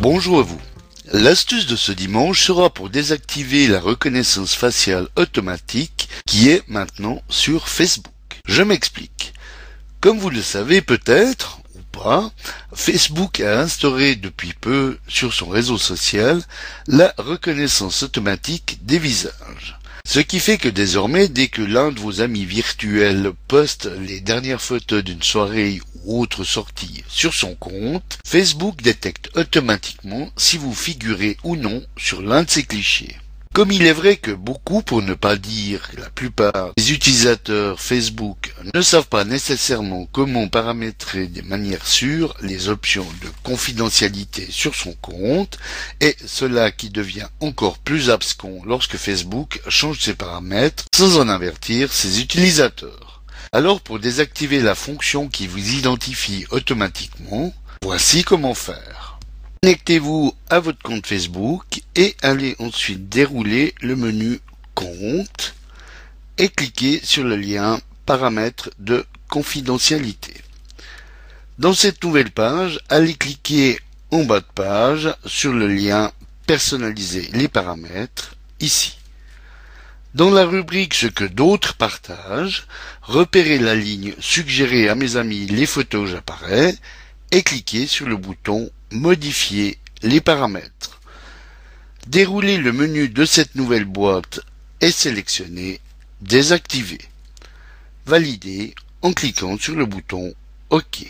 Bonjour à vous. L'astuce de ce dimanche sera pour désactiver la reconnaissance faciale automatique qui est maintenant sur Facebook. Je m'explique. Comme vous le savez peut-être, ou pas, Facebook a instauré depuis peu sur son réseau social la reconnaissance automatique des visages. Ce qui fait que désormais, dès que l'un de vos amis virtuels poste les dernières photos d'une soirée ou autre sortie sur son compte, Facebook détecte automatiquement si vous figurez ou non sur l'un de ces clichés. Comme il est vrai que beaucoup, pour ne pas dire la plupart des utilisateurs Facebook ne savent pas nécessairement comment paramétrer de manière sûre les options de confidentialité sur son compte, et cela qui devient encore plus abscon lorsque Facebook change ses paramètres sans en avertir ses utilisateurs. Alors pour désactiver la fonction qui vous identifie automatiquement, voici comment faire. Connectez-vous à votre compte Facebook et allez ensuite dérouler le menu Compte et cliquez sur le lien Paramètres de confidentialité. Dans cette nouvelle page, allez cliquer en bas de page sur le lien Personnaliser les paramètres ici. Dans la rubrique Ce que d'autres partagent, repérez la ligne Suggérer à mes amis les photos j'apparais et cliquez sur le bouton Modifier les paramètres. Déroulez le menu de cette nouvelle boîte et sélectionnez Désactiver. Validez en cliquant sur le bouton OK.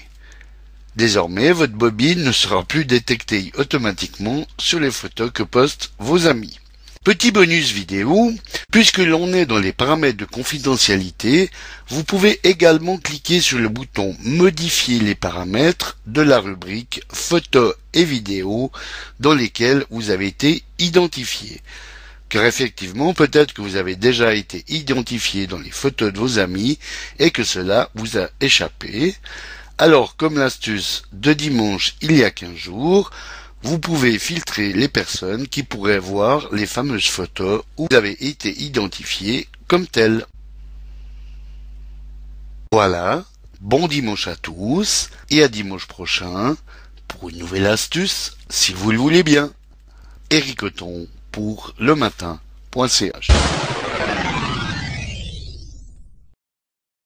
Désormais, votre bobine ne sera plus détectée automatiquement sur les photos que postent vos amis. Petit bonus vidéo, puisque l'on est dans les paramètres de confidentialité, vous pouvez également cliquer sur le bouton Modifier les paramètres de la rubrique Photos et vidéos dans lesquels vous avez été identifié. Car effectivement, peut-être que vous avez déjà été identifié dans les photos de vos amis et que cela vous a échappé. Alors, comme l'astuce de dimanche il y a 15 jours, vous pouvez filtrer les personnes qui pourraient voir les fameuses photos où vous avez été identifié comme tel. Voilà, bon dimanche à tous et à dimanche prochain pour une nouvelle astuce si vous le voulez bien. Eric pour le matin.ch